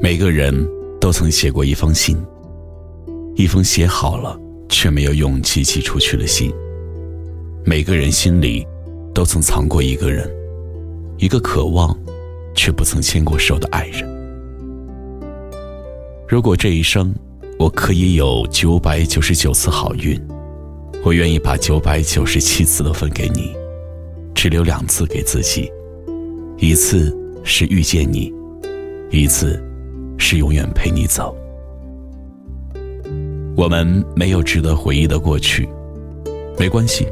每个人都曾写过一封信，一封写好了却没有勇气寄出去的信。每个人心里都曾藏过一个人，一个渴望却不曾牵过手的爱人。如果这一生我可以有九百九十九次好运，我愿意把九百九十七次都分给你，只留两次给自己。一次是遇见你，一次。是永远陪你走。我们没有值得回忆的过去，没关系，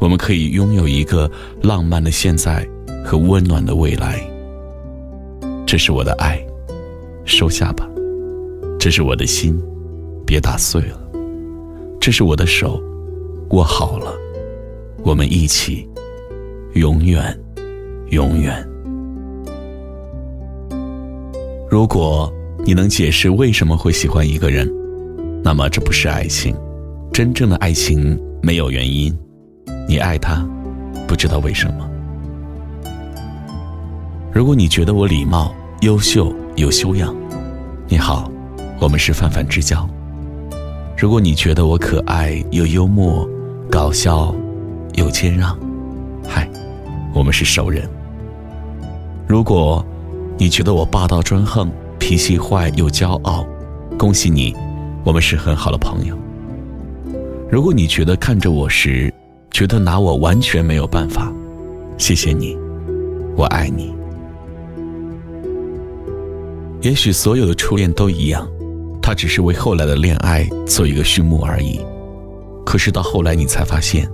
我们可以拥有一个浪漫的现在和温暖的未来。这是我的爱，收下吧；这是我的心，别打碎了；这是我的手，握好了，我们一起，永远，永远。如果你能解释为什么会喜欢一个人，那么这不是爱情。真正的爱情没有原因，你爱他，不知道为什么。如果你觉得我礼貌、优秀、有修养，你好，我们是泛泛之交。如果你觉得我可爱又幽默、搞笑又谦让，嗨，我们是熟人。如果。你觉得我霸道专横、脾气坏又骄傲，恭喜你，我们是很好的朋友。如果你觉得看着我时，觉得拿我完全没有办法，谢谢你，我爱你。也许所有的初恋都一样，它只是为后来的恋爱做一个序幕而已。可是到后来你才发现，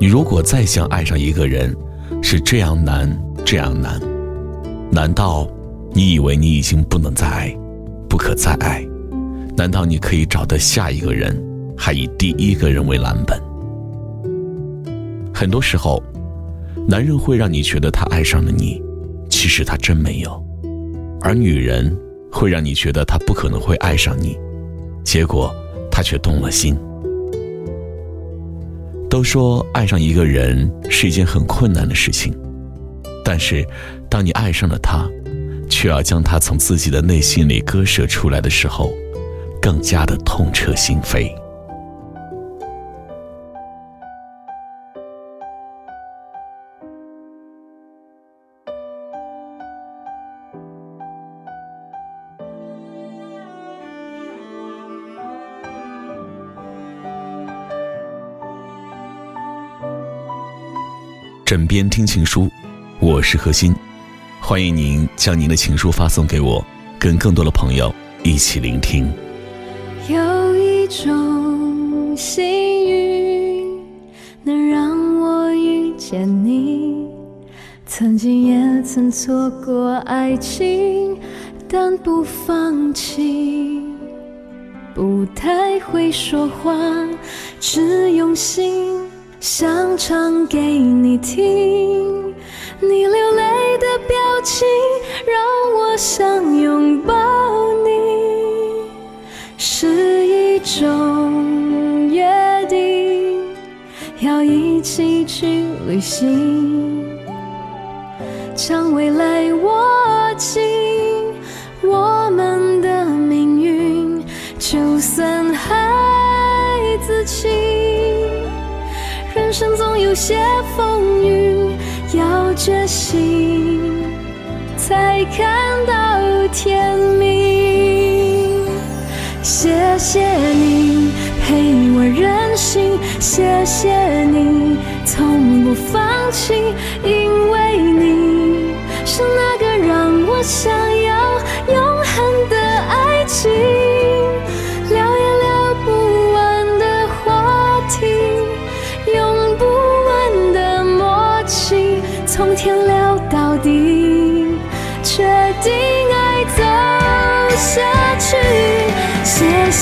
你如果再想爱上一个人，是这样难，这样难。难道你以为你已经不能再爱，不可再爱？难道你可以找到下一个人，还以第一个人为蓝本？很多时候，男人会让你觉得他爱上了你，其实他真没有；而女人会让你觉得他不可能会爱上你，结果他却动了心。都说爱上一个人是一件很困难的事情。但是，当你爱上了他，却要将他从自己的内心里割舍出来的时候，更加的痛彻心扉。枕边听情书。我是何欣，欢迎您将您的情书发送给我，跟更多的朋友一起聆听。有一种幸运能让我遇见你，曾经也曾错过爱情，但不放弃，不太会说话，只用心想唱给你听。你流泪的表情让我想拥抱你，是一种约定，要一起去旅行，将未来握紧。我们的命运，就算孩子气，人生总有些风雨。要决心，才看到天明。谢谢你陪我任性，谢谢你从不放弃，因为你是那个让我想要永恒的爱情。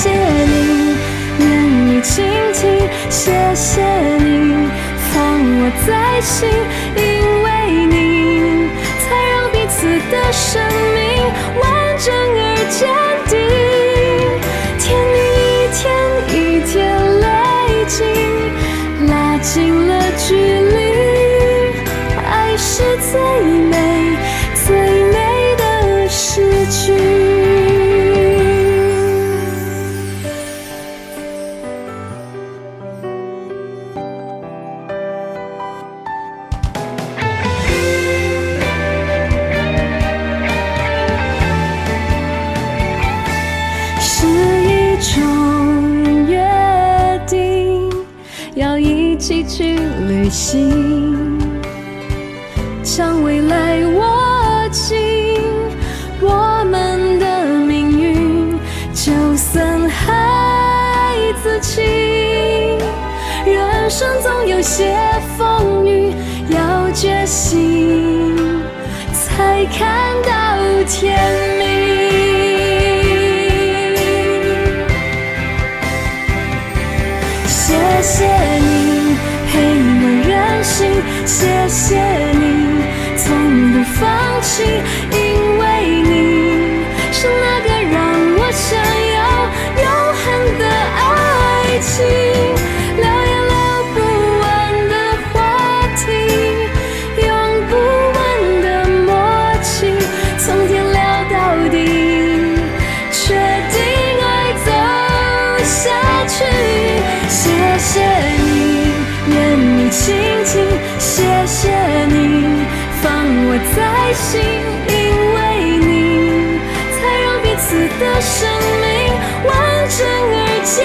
谢你愿意倾听，谢谢你放我在心，因为你才让彼此的生命完是一种约定，要一起去旅行，将未来握紧。我们的命运，就算孩子气，人生总有些风雨，要决心，才看到天明。静静，谢谢你放我在心，因为你才让彼此的生命完整而坚